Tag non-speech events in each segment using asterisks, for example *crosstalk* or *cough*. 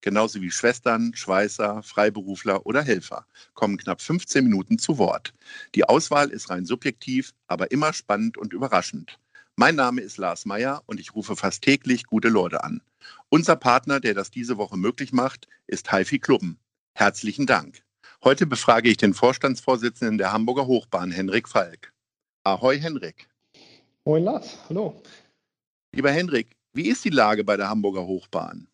genauso wie Schwestern, Schweißer, Freiberufler oder Helfer, kommen knapp 15 Minuten zu Wort. Die Auswahl ist rein subjektiv, aber immer spannend und überraschend. Mein Name ist Lars Meyer und ich rufe fast täglich gute Leute an. Unser Partner, der das diese Woche möglich macht, ist Haifi Klubben. Herzlichen Dank. Heute befrage ich den Vorstandsvorsitzenden der Hamburger Hochbahn, Henrik Falk. Ahoi, Henrik. Moin, Lars. Hallo. Lieber Henrik, wie ist die Lage bei der Hamburger Hochbahn?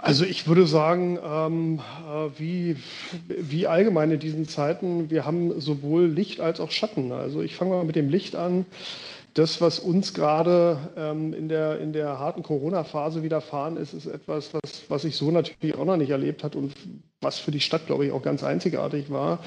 Also ich würde sagen, ähm, äh, wie, wie allgemein in diesen Zeiten, wir haben sowohl Licht als auch Schatten. Also ich fange mal mit dem Licht an. Das, was uns gerade ähm, in, der, in der harten Corona-Phase widerfahren ist, ist etwas, was, was ich so natürlich auch noch nicht erlebt hat und was für die Stadt, glaube ich, auch ganz einzigartig war.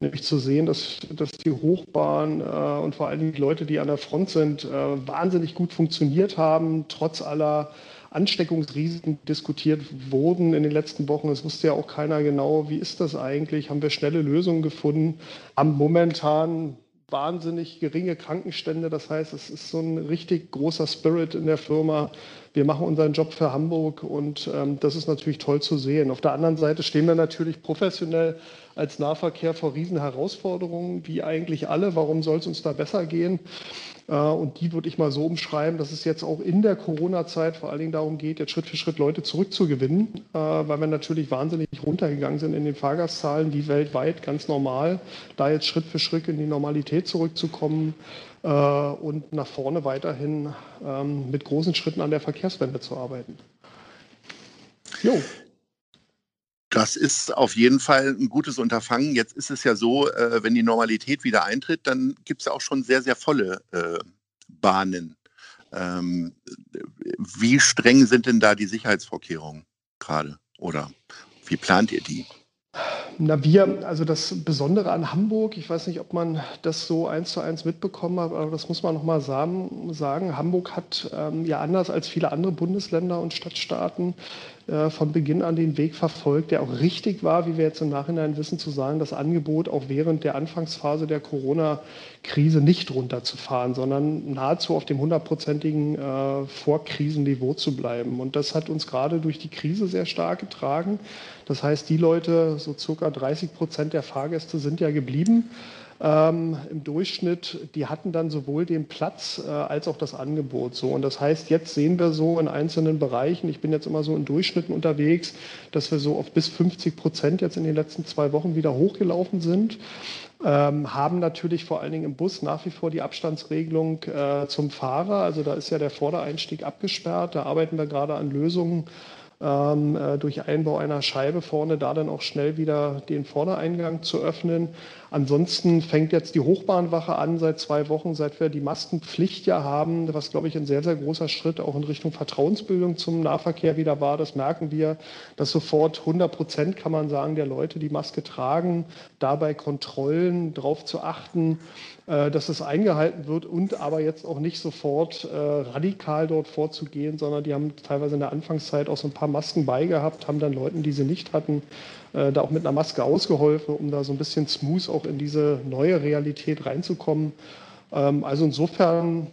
Nämlich zu sehen, dass, dass die Hochbahn äh, und vor allem die Leute, die an der Front sind, äh, wahnsinnig gut funktioniert haben, trotz aller Ansteckungsrisiken diskutiert wurden in den letzten Wochen. Es wusste ja auch keiner genau, wie ist das eigentlich? Haben wir schnelle Lösungen gefunden? Haben momentan wahnsinnig geringe Krankenstände. Das heißt, es ist so ein richtig großer Spirit in der Firma. Wir machen unseren Job für Hamburg und ähm, das ist natürlich toll zu sehen. Auf der anderen Seite stehen wir natürlich professionell als Nahverkehr vor riesen Herausforderungen, wie eigentlich alle. Warum soll es uns da besser gehen? Äh, und die würde ich mal so umschreiben, dass es jetzt auch in der Corona-Zeit vor allen Dingen darum geht, jetzt Schritt für Schritt Leute zurückzugewinnen, äh, weil wir natürlich wahnsinnig runtergegangen sind in den Fahrgastzahlen, wie weltweit ganz normal, da jetzt Schritt für Schritt in die Normalität zurückzukommen und nach vorne weiterhin ähm, mit großen Schritten an der Verkehrswende zu arbeiten. Jo. Das ist auf jeden Fall ein gutes Unterfangen. Jetzt ist es ja so, äh, wenn die Normalität wieder eintritt, dann gibt es ja auch schon sehr, sehr volle äh, Bahnen. Ähm, wie streng sind denn da die Sicherheitsvorkehrungen gerade? Oder wie plant ihr die? Na, wir, also das Besondere an Hamburg, ich weiß nicht, ob man das so eins zu eins mitbekommen hat, aber das muss man nochmal sagen. Hamburg hat ähm, ja anders als viele andere Bundesländer und Stadtstaaten äh, von Beginn an den Weg verfolgt, der auch richtig war, wie wir jetzt im Nachhinein wissen, zu sagen, das Angebot auch während der Anfangsphase der Corona-Krise nicht runterzufahren, sondern nahezu auf dem hundertprozentigen äh, Vorkrisenniveau zu bleiben. Und das hat uns gerade durch die Krise sehr stark getragen. Das heißt, die Leute, so circa 30 Prozent der Fahrgäste sind ja geblieben ähm, im Durchschnitt, die hatten dann sowohl den Platz äh, als auch das Angebot so. Und das heißt, jetzt sehen wir so in einzelnen Bereichen, ich bin jetzt immer so in Durchschnitten unterwegs, dass wir so auf bis 50 Prozent jetzt in den letzten zwei Wochen wieder hochgelaufen sind. Ähm, haben natürlich vor allen Dingen im Bus nach wie vor die Abstandsregelung äh, zum Fahrer. Also da ist ja der Vordereinstieg abgesperrt. Da arbeiten wir gerade an Lösungen ähm, äh, durch Einbau einer Scheibe vorne da dann auch schnell wieder den Vordereingang zu öffnen. Ansonsten fängt jetzt die Hochbahnwache an seit zwei Wochen, seit wir die Maskenpflicht ja haben, was, glaube ich, ein sehr, sehr großer Schritt auch in Richtung Vertrauensbildung zum Nahverkehr wieder war. Das merken wir, dass sofort 100 Prozent, kann man sagen, der Leute die Maske tragen, dabei Kontrollen darauf zu achten, dass es eingehalten wird und aber jetzt auch nicht sofort äh, radikal dort vorzugehen, sondern die haben teilweise in der Anfangszeit auch so ein paar Masken beigehabt, haben dann Leuten, die sie nicht hatten, äh, da auch mit einer Maske ausgeholfen, um da so ein bisschen smooth auch in diese neue Realität reinzukommen. Ähm, also insofern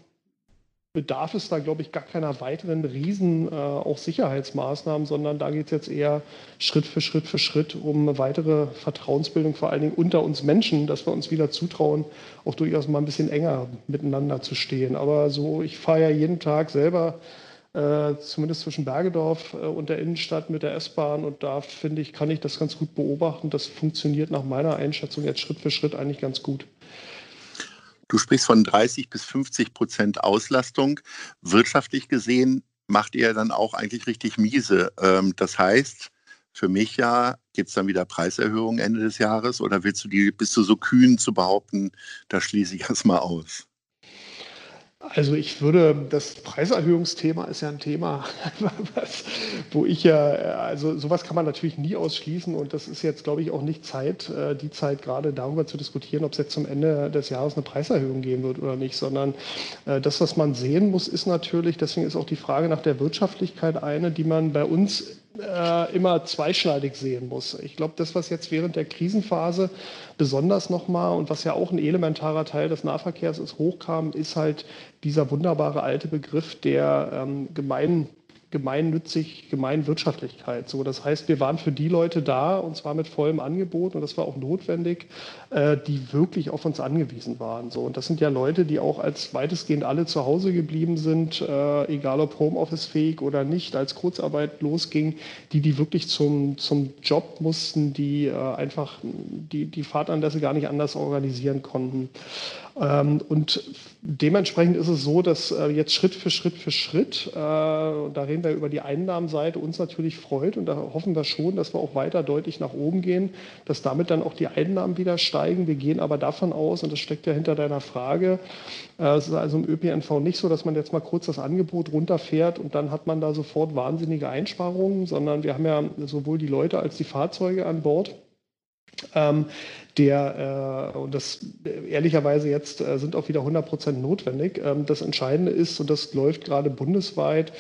bedarf es da, glaube ich, gar keiner weiteren riesen äh, auch Sicherheitsmaßnahmen, sondern da geht es jetzt eher Schritt für Schritt für Schritt um weitere Vertrauensbildung, vor allen Dingen unter uns Menschen, dass wir uns wieder zutrauen, auch durchaus mal ein bisschen enger miteinander zu stehen. Aber so, ich fahre ja jeden Tag selber äh, zumindest zwischen Bergedorf äh, und der Innenstadt mit der S-Bahn. Und da finde ich, kann ich das ganz gut beobachten. Das funktioniert nach meiner Einschätzung jetzt Schritt für Schritt eigentlich ganz gut. Du sprichst von 30 bis 50 Prozent Auslastung. Wirtschaftlich gesehen macht ihr dann auch eigentlich richtig miese. Ähm, das heißt, für mich ja, gibt es dann wieder Preiserhöhungen Ende des Jahres oder willst du die, bist du so kühn zu behaupten, da schließe ich erstmal aus? Also ich würde, das Preiserhöhungsthema ist ja ein Thema, *laughs* was, wo ich ja, also sowas kann man natürlich nie ausschließen und das ist jetzt, glaube ich, auch nicht Zeit, äh, die Zeit gerade darüber zu diskutieren, ob es jetzt zum Ende des Jahres eine Preiserhöhung geben wird oder nicht, sondern äh, das, was man sehen muss, ist natürlich, deswegen ist auch die Frage nach der Wirtschaftlichkeit eine, die man bei uns äh, immer zweischneidig sehen muss. Ich glaube, das, was jetzt während der Krisenphase besonders nochmal und was ja auch ein elementarer Teil des Nahverkehrs ist, hochkam, ist halt dieser wunderbare alte Begriff der ähm, gemeinen gemeinnützig, Gemeinwirtschaftlichkeit. So, das heißt, wir waren für die Leute da und zwar mit vollem Angebot und das war auch notwendig, äh, die wirklich auf uns angewiesen waren. So, und das sind ja Leute, die auch als weitestgehend alle zu Hause geblieben sind, äh, egal ob Homeoffice fähig oder nicht, als Kurzarbeit losging, die die wirklich zum, zum Job mussten, die äh, einfach die, die Fahrtanlässe gar nicht anders organisieren konnten. Ähm, und dementsprechend ist es so, dass äh, jetzt Schritt für Schritt für Schritt, äh, da reden wir über die Einnahmenseite, uns natürlich freut und da hoffen wir schon, dass wir auch weiter deutlich nach oben gehen, dass damit dann auch die Einnahmen wieder steigen. Wir gehen aber davon aus, und das steckt ja hinter deiner Frage, äh, es ist also im ÖPNV nicht so, dass man jetzt mal kurz das Angebot runterfährt und dann hat man da sofort wahnsinnige Einsparungen, sondern wir haben ja sowohl die Leute als die Fahrzeuge an Bord. Ähm, der, äh, und das ehrlicherweise jetzt äh, sind auch wieder 100 Prozent notwendig. Ähm, das Entscheidende ist, und das läuft gerade bundesweit,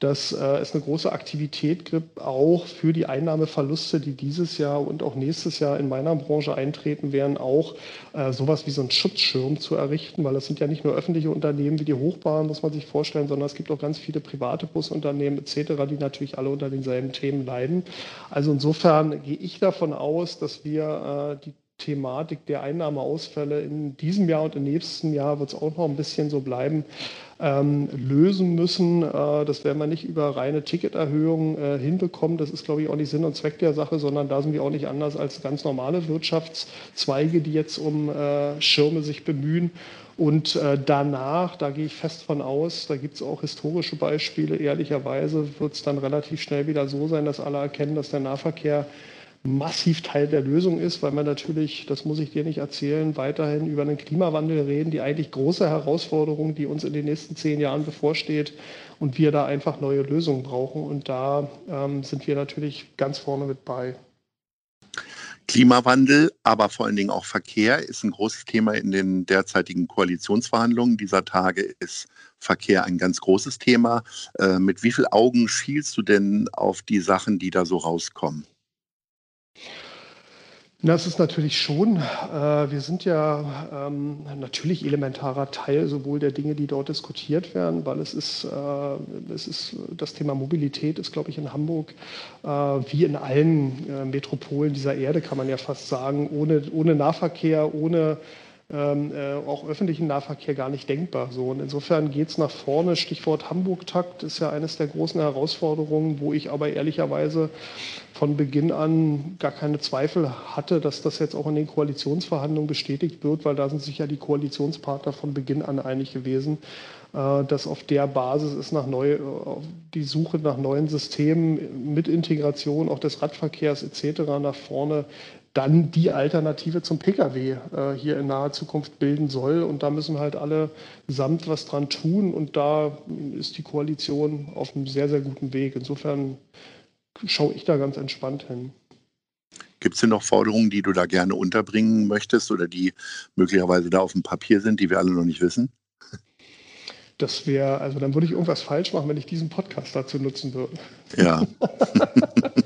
dass äh, es eine große Aktivität gibt, auch für die Einnahmeverluste, die dieses Jahr und auch nächstes Jahr in meiner Branche eintreten werden, auch äh, sowas wie so einen Schutzschirm zu errichten, weil das sind ja nicht nur öffentliche Unternehmen wie die Hochbahn, muss man sich vorstellen, sondern es gibt auch ganz viele private Busunternehmen etc., die natürlich alle unter denselben Themen leiden. Also insofern gehe ich davon aus, dass wir äh, die Thematik der Einnahmeausfälle in diesem Jahr und im nächsten Jahr wird es auch noch ein bisschen so bleiben, ähm, lösen müssen. Äh, das werden wir nicht über reine Ticketerhöhungen äh, hinbekommen. Das ist, glaube ich, auch nicht Sinn und Zweck der Sache, sondern da sind wir auch nicht anders als ganz normale Wirtschaftszweige, die jetzt um äh, Schirme sich bemühen. Und äh, danach, da gehe ich fest von aus, da gibt es auch historische Beispiele, ehrlicherweise wird es dann relativ schnell wieder so sein, dass alle erkennen, dass der Nahverkehr massiv Teil der Lösung ist, weil man natürlich, das muss ich dir nicht erzählen, weiterhin über einen Klimawandel reden, die eigentlich große Herausforderung, die uns in den nächsten zehn Jahren bevorsteht und wir da einfach neue Lösungen brauchen. Und da ähm, sind wir natürlich ganz vorne mit bei. Klimawandel, aber vor allen Dingen auch Verkehr ist ein großes Thema in den derzeitigen Koalitionsverhandlungen dieser Tage. Ist Verkehr ein ganz großes Thema. Äh, mit wie vielen Augen schielst du denn auf die Sachen, die da so rauskommen? Das ist natürlich schon. Äh, wir sind ja ähm, natürlich elementarer Teil sowohl der Dinge, die dort diskutiert werden, weil es ist, äh, es ist das Thema Mobilität ist, glaube ich, in Hamburg äh, wie in allen Metropolen dieser Erde, kann man ja fast sagen, ohne, ohne Nahverkehr, ohne ähm, äh, auch öffentlichen Nahverkehr gar nicht denkbar. So. Und insofern geht es nach vorne. Stichwort Hamburg-Takt ist ja eines der großen Herausforderungen, wo ich aber ehrlicherweise von Beginn an gar keine Zweifel hatte, dass das jetzt auch in den Koalitionsverhandlungen bestätigt wird, weil da sind sich ja die Koalitionspartner von Beginn an einig gewesen, äh, dass auf der Basis ist nach neu, äh, die Suche nach neuen Systemen mit Integration auch des Radverkehrs etc. nach vorne dann die Alternative zum Pkw äh, hier in naher Zukunft bilden soll. Und da müssen halt alle samt was dran tun. Und da ist die Koalition auf einem sehr, sehr guten Weg. Insofern schaue ich da ganz entspannt hin. Gibt es denn noch Forderungen, die du da gerne unterbringen möchtest oder die möglicherweise da auf dem Papier sind, die wir alle noch nicht wissen? Das wäre, also dann würde ich irgendwas falsch machen, wenn ich diesen Podcast dazu nutzen würde. Ja. *laughs*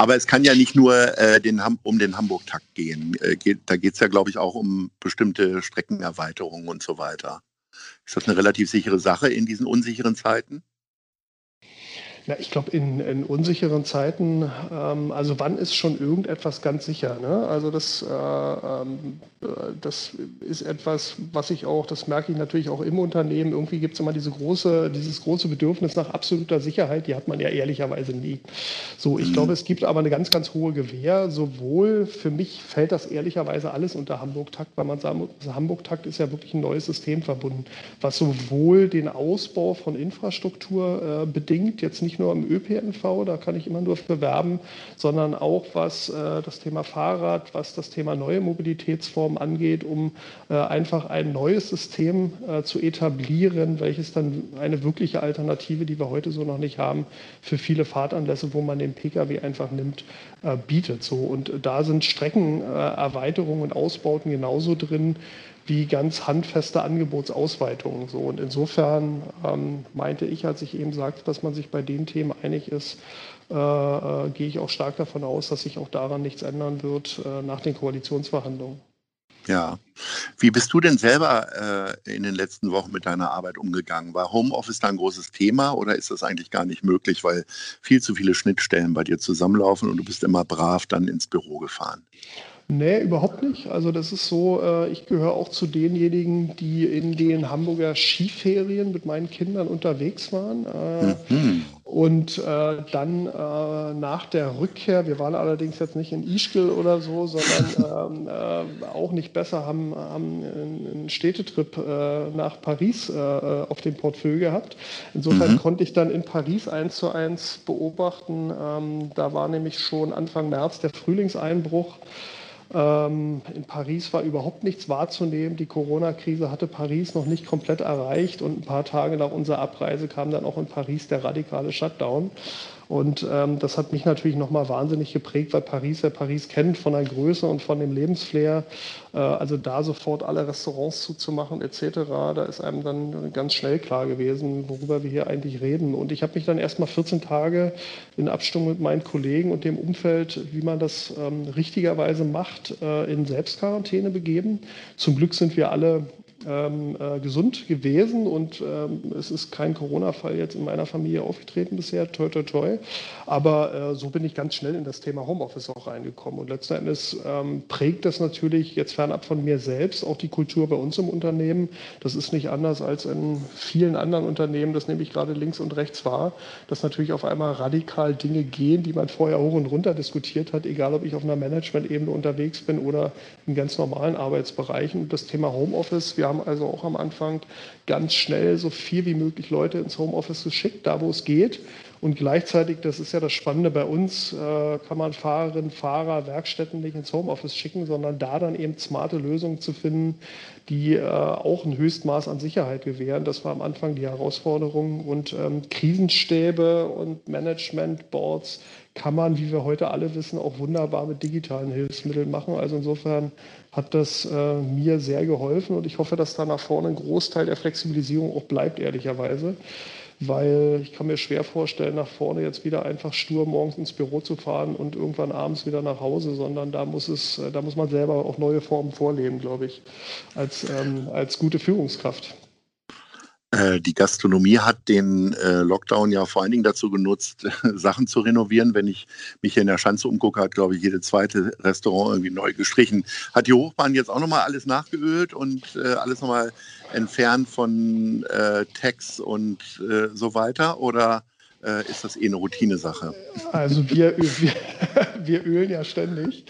Aber es kann ja nicht nur äh, den um den Hamburg-Takt gehen. Äh, geht, da geht es ja, glaube ich, auch um bestimmte Streckenerweiterungen und so weiter. Ist das eine relativ sichere Sache in diesen unsicheren Zeiten? Na, ich glaube, in, in, unsicheren Zeiten, ähm, also wann ist schon irgendetwas ganz sicher? Ne? Also das, äh, ähm, äh, das ist etwas, was ich auch, das merke ich natürlich auch im Unternehmen, irgendwie gibt es immer diese große, dieses große Bedürfnis nach absoluter Sicherheit, die hat man ja ehrlicherweise nie. So, ich mhm. glaube, es gibt aber eine ganz, ganz hohe Gewähr, sowohl für mich fällt das ehrlicherweise alles unter Hamburg-Takt, weil man sagen muss, also Hamburg-Takt ist ja wirklich ein neues System verbunden, was sowohl den Ausbau von Infrastruktur äh, bedingt, jetzt nicht nur im ÖPNV, da kann ich immer nur bewerben, sondern auch was äh, das Thema Fahrrad, was das Thema neue Mobilitätsformen angeht, um äh, einfach ein neues System äh, zu etablieren, welches dann eine wirkliche Alternative, die wir heute so noch nicht haben, für viele Fahrtanlässe, wo man den Pkw einfach nimmt, äh, bietet. So, und da sind Streckenerweiterungen und Ausbauten genauso drin wie ganz handfeste Angebotsausweitungen. So. Und insofern ähm, meinte ich, als ich eben sagte, dass man sich bei den Themen einig ist, äh, äh, gehe ich auch stark davon aus, dass sich auch daran nichts ändern wird äh, nach den Koalitionsverhandlungen. Ja. Wie bist du denn selber äh, in den letzten Wochen mit deiner Arbeit umgegangen? War Homeoffice da ein großes Thema oder ist das eigentlich gar nicht möglich, weil viel zu viele Schnittstellen bei dir zusammenlaufen und du bist immer brav dann ins Büro gefahren? Nee, überhaupt nicht. Also das ist so, äh, ich gehöre auch zu denjenigen, die in den Hamburger Skiferien mit meinen Kindern unterwegs waren. Äh, mhm. Und äh, dann äh, nach der Rückkehr, wir waren allerdings jetzt nicht in Ischgl oder so, sondern *laughs* ähm, äh, auch nicht besser, haben, haben einen Städtetrip äh, nach Paris auf dem Portfolio gehabt. Insofern mhm. konnte ich dann in Paris eins zu eins beobachten. Ähm, da war nämlich schon Anfang März der Frühlingseinbruch. Ähm, in Paris war überhaupt nichts wahrzunehmen. Die Corona-Krise hatte Paris noch nicht komplett erreicht und ein paar Tage nach unserer Abreise kam dann auch in Paris der radikale Shutdown. Und ähm, das hat mich natürlich nochmal wahnsinnig geprägt, weil Paris, wer Paris kennt, von der Größe und von dem Lebensflair, äh, also da sofort alle Restaurants zuzumachen etc., da ist einem dann ganz schnell klar gewesen, worüber wir hier eigentlich reden. Und ich habe mich dann erstmal 14 Tage in Abstimmung mit meinen Kollegen und dem Umfeld, wie man das ähm, richtigerweise macht, äh, in Selbstquarantäne begeben. Zum Glück sind wir alle ähm, äh, gesund gewesen und ähm, es ist kein Corona-Fall jetzt in meiner Familie aufgetreten bisher, toi toi toi. Aber äh, so bin ich ganz schnell in das Thema Homeoffice auch reingekommen. Und letzten Endes ähm, prägt das natürlich jetzt fernab von mir selbst auch die Kultur bei uns im Unternehmen. Das ist nicht anders als in vielen anderen Unternehmen, das nämlich gerade links und rechts war, dass natürlich auf einmal radikal Dinge gehen, die man vorher hoch und runter diskutiert hat, egal ob ich auf einer Management-Ebene unterwegs bin oder in ganz normalen Arbeitsbereichen. Das Thema Homeoffice, wir haben also auch am Anfang ganz schnell so viel wie möglich Leute ins Homeoffice geschickt, da wo es geht. Und gleichzeitig, das ist ja das Spannende bei uns, äh, kann man Fahrerinnen, Fahrer, Werkstätten nicht ins Homeoffice schicken, sondern da dann eben smarte Lösungen zu finden, die äh, auch ein Höchstmaß an Sicherheit gewähren. Das war am Anfang die Herausforderung. Und ähm, Krisenstäbe und Managementboards kann man, wie wir heute alle wissen, auch wunderbar mit digitalen Hilfsmitteln machen. Also insofern hat das äh, mir sehr geholfen und ich hoffe, dass da nach vorne ein Großteil der Flexibilisierung auch bleibt, ehrlicherweise weil ich kann mir schwer vorstellen, nach vorne jetzt wieder einfach stur morgens ins Büro zu fahren und irgendwann abends wieder nach Hause, sondern da muss es, äh, da muss man selber auch neue Formen vorleben, glaube ich, als, ähm, als gute Führungskraft. Äh, die Gastronomie hat den äh, Lockdown ja vor allen Dingen dazu genutzt, *laughs* Sachen zu renovieren. Wenn ich mich hier in der Schanze umgucke, hat, glaube ich, jede zweite Restaurant irgendwie neu gestrichen. Hat die Hochbahn jetzt auch nochmal alles nachgeölt und äh, alles nochmal entfernt von äh, Tags und äh, so weiter? Oder äh, ist das eh eine Routinesache? Also wir, wir, *laughs* wir ölen ja ständig.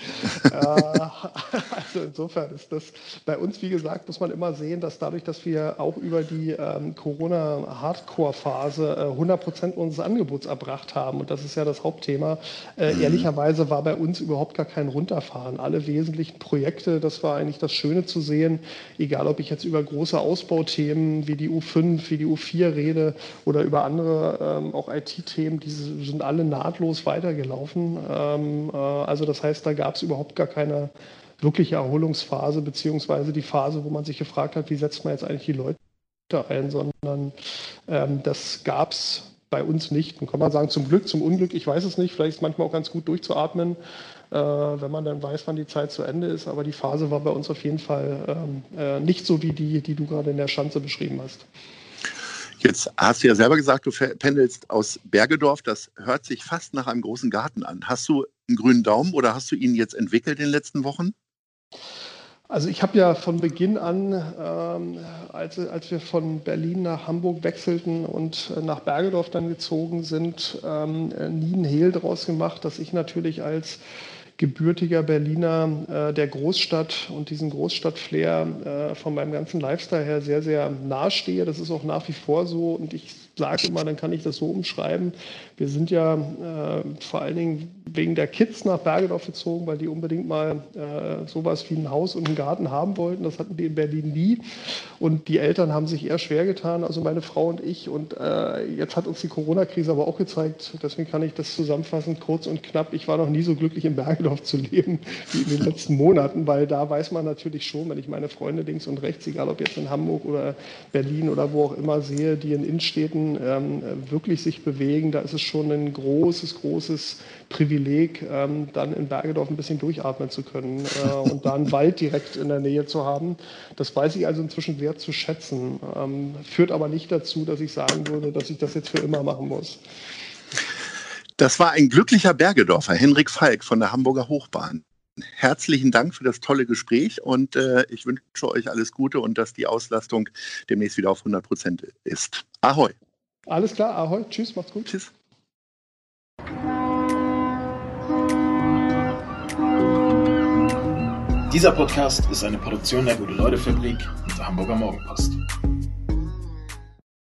Äh, *laughs* also insofern ist das bei uns, wie gesagt, muss man immer sehen, dass dadurch, dass wir auch über die ähm, Corona-Hardcore-Phase äh, 100 Prozent unseres Angebots erbracht haben, und das ist ja das Hauptthema, äh, mhm. ehrlicherweise war bei uns überhaupt gar kein Runterfahren. Alle wesentlichen Projekte, das war eigentlich das Schöne zu sehen, egal ob ich jetzt über große Ausbauthemen wie die U5, wie die U4 rede oder über andere ähm, auch IT-Themen, die sind alle nahtlos weitergelaufen. Ähm, äh, also das heißt, da gab es überhaupt gar keine wirkliche Erholungsphase, beziehungsweise die Phase, wo man sich gefragt hat, wie setzt man jetzt eigentlich die Leute ein, sondern ähm, das gab es bei uns nicht. Und kann man sagen, zum Glück, zum Unglück, ich weiß es nicht, vielleicht ist es manchmal auch ganz gut durchzuatmen, äh, wenn man dann weiß, wann die Zeit zu Ende ist. Aber die Phase war bei uns auf jeden Fall ähm, äh, nicht so wie die, die du gerade in der Schanze beschrieben hast. Jetzt hast du ja selber gesagt, du pendelst aus Bergedorf. Das hört sich fast nach einem großen Garten an. Hast du einen grünen Daumen oder hast du ihn jetzt entwickelt in den letzten Wochen? Also ich habe ja von Beginn an, ähm, als, als wir von Berlin nach Hamburg wechselten und äh, nach Bergedorf dann gezogen sind, ähm, nie einen Hehl draus gemacht, dass ich natürlich als gebürtiger Berliner äh, der Großstadt und diesen Großstadt-Flair äh, von meinem ganzen Lifestyle her sehr, sehr nahestehe. Das ist auch nach wie vor so und ich sage immer, dann kann ich das so umschreiben. Wir sind ja äh, vor allen Dingen wegen der Kids nach Bergedorf gezogen, weil die unbedingt mal äh, sowas wie ein Haus und einen Garten haben wollten. Das hatten die in Berlin nie. Und die Eltern haben sich eher schwer getan, also meine Frau und ich. Und äh, jetzt hat uns die Corona-Krise aber auch gezeigt, deswegen kann ich das zusammenfassen, kurz und knapp. Ich war noch nie so glücklich in Bergedorf *laughs* zu leben wie in den letzten Monaten, weil da weiß man natürlich schon, wenn ich meine Freunde links und rechts, egal ob jetzt in Hamburg oder Berlin oder wo auch immer sehe, die in Innenstädten ähm, wirklich sich bewegen, da ist es schon ein großes, großes Privileg, ähm, dann in Bergedorf ein bisschen durchatmen zu können äh, und da einen *laughs* Wald direkt in der Nähe zu haben. Das weiß ich also inzwischen sehr zu schätzen. Ähm, führt aber nicht dazu, dass ich sagen würde, dass ich das jetzt für immer machen muss. Das war ein glücklicher Bergedorfer, Henrik Falk von der Hamburger Hochbahn. Herzlichen Dank für das tolle Gespräch und äh, ich wünsche euch alles Gute und dass die Auslastung demnächst wieder auf 100 Prozent ist. Ahoi. Alles klar, ahoi. Tschüss, macht's gut. Tschüss. Dieser Podcast ist eine Produktion der Gute-Leute-Fabrik und der Hamburger Morgenpost.